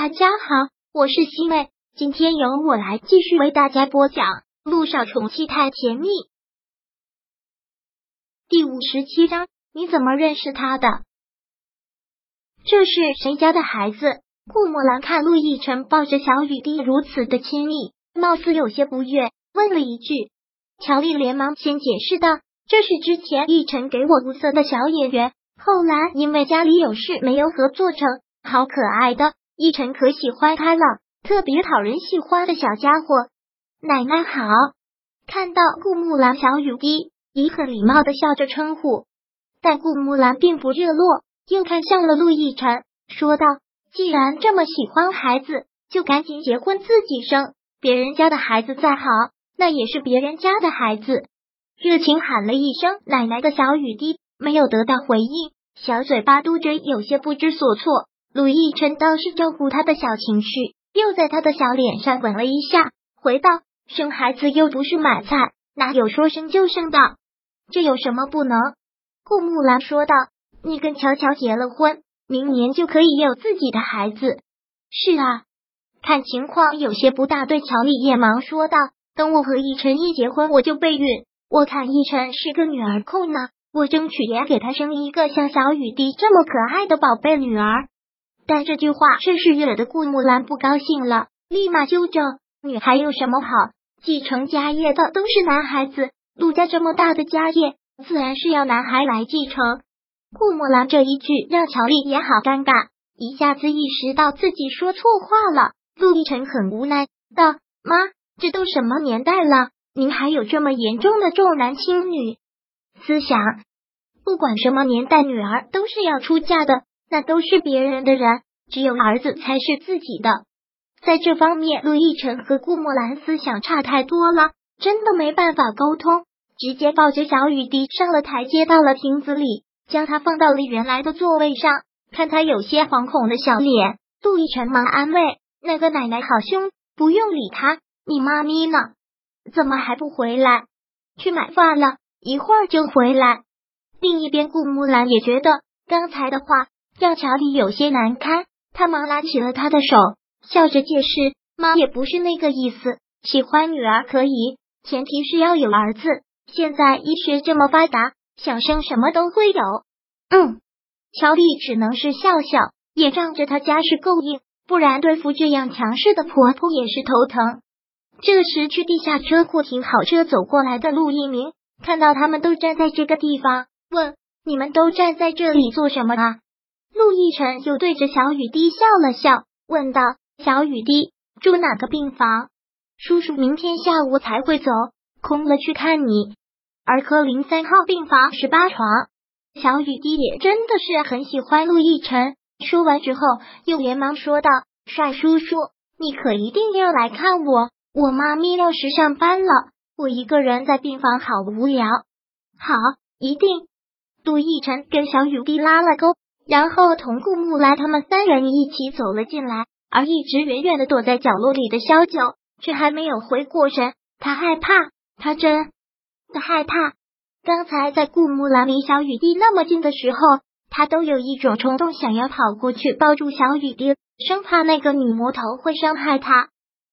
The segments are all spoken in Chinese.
大家好，我是西妹，今天由我来继续为大家播讲《路上宠妻太甜蜜》第五十七章。你怎么认识他的？这是谁家的孩子？顾墨兰看陆亦辰抱着小雨滴如此的亲密，貌似有些不悦，问了一句。乔丽连忙先解释道：“这是之前亦辰给我物色的小演员，后来因为家里有事没有合作成。好可爱的。”奕晨可喜欢他了，特别讨人喜欢的小家伙。奶奶好，看到顾木兰，小雨滴也很礼貌的笑着称呼，但顾木兰并不热络，又看向了陆亦辰，说道：“既然这么喜欢孩子，就赶紧结婚，自己生。别人家的孩子再好，那也是别人家的孩子。”热情喊了一声“奶奶”的小雨滴没有得到回应，小嘴巴嘟着，有些不知所措。陆亦辰倒是照顾他的小情绪，又在他的小脸上吻了一下，回道：“生孩子又不是买菜，哪有说生就生的？这有什么不能？”顾木兰说道：“你跟乔乔结了婚，明年就可以有自己的孩子。”是啊，看情况有些不大。对乔丽也忙说道：“等我和逸晨一结婚，我就备孕。我看逸晨是个女儿控呢，我争取也给他生一个像小雨滴这么可爱的宝贝女儿。”但这句话真是惹得顾木兰不高兴了，立马纠正：“女孩有什么好？继承家业的都是男孩子，陆家这么大的家业，自然是要男孩来继承。”顾木兰这一句让乔丽也好尴尬，一下子意识到自己说错话了。陆亦辰很无奈道：“妈，这都什么年代了，您还有这么严重的重男轻女思想？不管什么年代，女儿都是要出嫁的。”那都是别人的人，只有儿子才是自己的。在这方面，陆亦辰和顾木兰思想差太多了，真的没办法沟通。直接抱着小雨滴上了台阶，到了亭子里，将他放到了原来的座位上。看他有些惶恐的小脸，陆亦辰忙安慰：“那个奶奶好凶，不用理他。你妈咪呢？怎么还不回来？去买饭了，一会儿就回来。”另一边，顾木兰也觉得刚才的话。让乔丽有些难堪，他忙拉起了他的手，笑着解释：“妈也不是那个意思，喜欢女儿可以，前提是要有儿子。现在医学这么发达，想生什么都会有。”嗯，乔丽只能是笑笑，也仗着她家世够硬，不然对付这样强势的婆婆也是头疼。这时，去地下车库停好车走过来的陆一鸣看到他们都站在这个地方，问：“你们都站在这里做什么啊？”陆亦辰又对着小雨滴笑了笑，问道：“小雨滴住哪个病房？叔叔明天下午才会走，空了去看你。儿科零三号病房十八床。”小雨滴也真的是很喜欢陆亦辰。说完之后，又连忙说道：“帅叔叔，你可一定要来看我。我妈咪要是上班了，我一个人在病房好无聊。”好，一定。陆亦辰跟小雨滴拉了钩。然后同顾木兰他们三人一起走了进来，而一直远远的躲在角落里的萧九却还没有回过神。他害怕，他真的害怕。刚才在顾木兰离小雨滴那么近的时候，他都有一种冲动，想要跑过去抱住小雨滴，生怕那个女魔头会伤害他。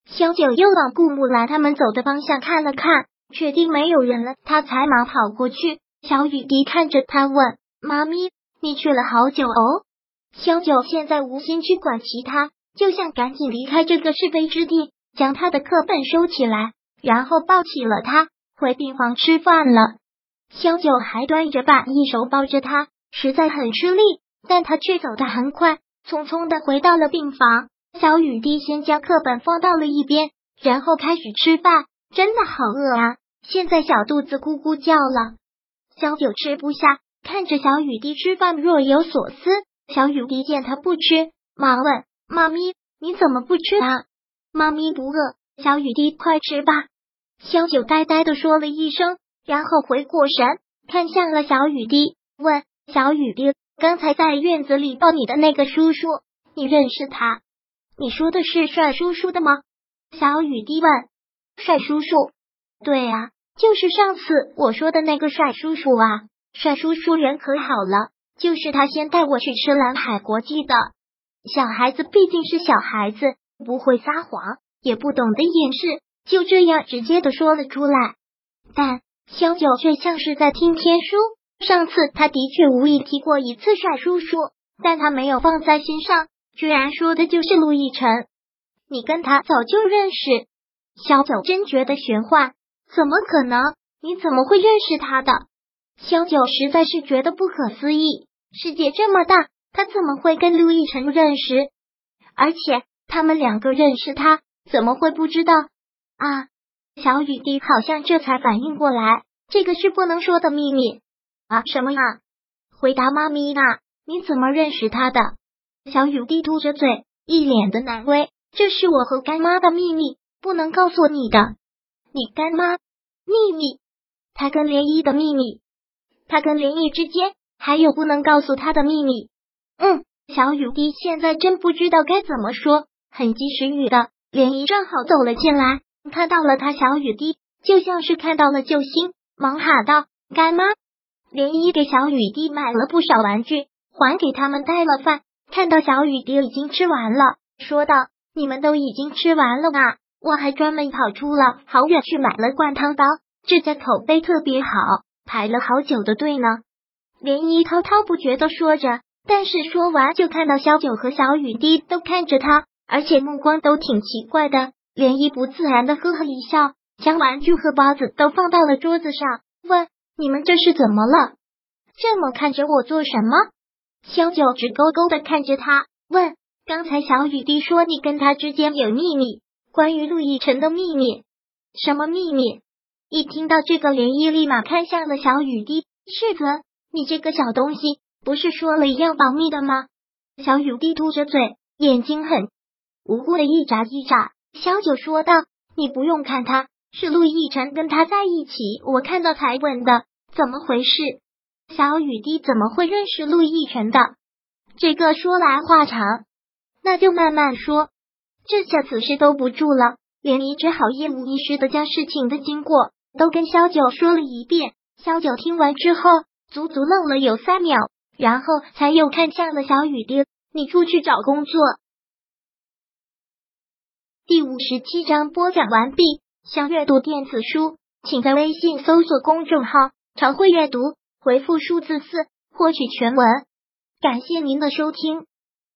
萧九又往顾木兰他们走的方向看了看，确定没有人了，他才忙跑过去。小雨滴看着他问：“妈咪。”你去了好久哦，萧九现在无心去管其他，就想赶紧离开这个是非之地，将他的课本收起来，然后抱起了他回病房吃饭了。萧九还端着饭，一手抱着他，实在很吃力，但他却走得很快，匆匆的回到了病房。小雨滴先将课本放到了一边，然后开始吃饭，真的好饿啊，现在小肚子咕咕叫了。萧九吃不下。看着小雨滴吃饭，若有所思。小雨滴见他不吃，忙问：“妈咪，你怎么不吃啊？”妈咪不饿。小雨滴，快吃吧。小九呆呆的说了一声，然后回过神，看向了小雨滴，问：“小雨滴，刚才在院子里抱你的那个叔叔，你认识他？你说的是帅叔叔的吗？”小雨滴问：“帅叔叔？对啊，就是上次我说的那个帅叔叔啊。”帅叔叔人可好了，就是他先带我去吃蓝海国际的。小孩子毕竟是小孩子，不会撒谎，也不懂得掩饰，就这样直接的说了出来。但萧九却像是在听天书。上次他的确无意提过一次帅叔叔，但他没有放在心上，居然说的就是陆亦辰。你跟他早就认识？萧九真觉得玄幻，怎么可能？你怎么会认识他的？萧九实在是觉得不可思议。世界这么大，他怎么会跟陆亦辰认识？而且他们两个认识，他怎么会不知道？啊！小雨滴好像这才反应过来，这个是不能说的秘密。啊什么呀？回答妈咪呢？你怎么认识他的？小雨滴嘟着嘴，一脸的难为。这是我和干妈的秘密，不能告诉你的。你干妈秘密？他跟涟漪的秘密？他跟莲姨之间还有不能告诉他的秘密？嗯，小雨滴现在真不知道该怎么说，很及时雨的。莲姨正好走了进来，看到了他，小雨滴就像是看到了救星，忙喊道：“干妈！”莲姨给小雨滴买了不少玩具，还给他们带了饭。看到小雨滴已经吃完了，说道：“你们都已经吃完了啊！我还专门跑出了好远去买了灌汤包，这家口碑特别好，排了好久的队呢。”涟漪滔滔不绝的说着，但是说完就看到小九和小雨滴都看着他，而且目光都挺奇怪的。涟漪不自然的呵呵一笑，将玩具和包子都放到了桌子上，问。你们这是怎么了？这么看着我做什么？萧九直勾勾的看着他，问：“刚才小雨滴说你跟他之间有秘密，关于陆亦辰的秘密，什么秘密？”一听到这个，涟漪立马看向了小雨滴：“世子，你这个小东西，不是说了一样保密的吗？”小雨滴嘟着嘴，眼睛很无辜的一眨一眨。小九说道：“你不用看他。”是陆亦辰跟他在一起，我看到才问的，怎么回事？小雨滴怎么会认识陆亦辰的？这个说来话长，那就慢慢说。这下此事兜不住了，连漪只好一五一十的将事情的经过都跟萧九说了一遍。萧九听完之后，足足愣了有三秒，然后才又看向了小雨滴：“你出去找工作。”第五十七章播讲完毕。想阅读电子书，请在微信搜索公众号“常会阅读”，回复数字四获取全文。感谢您的收听。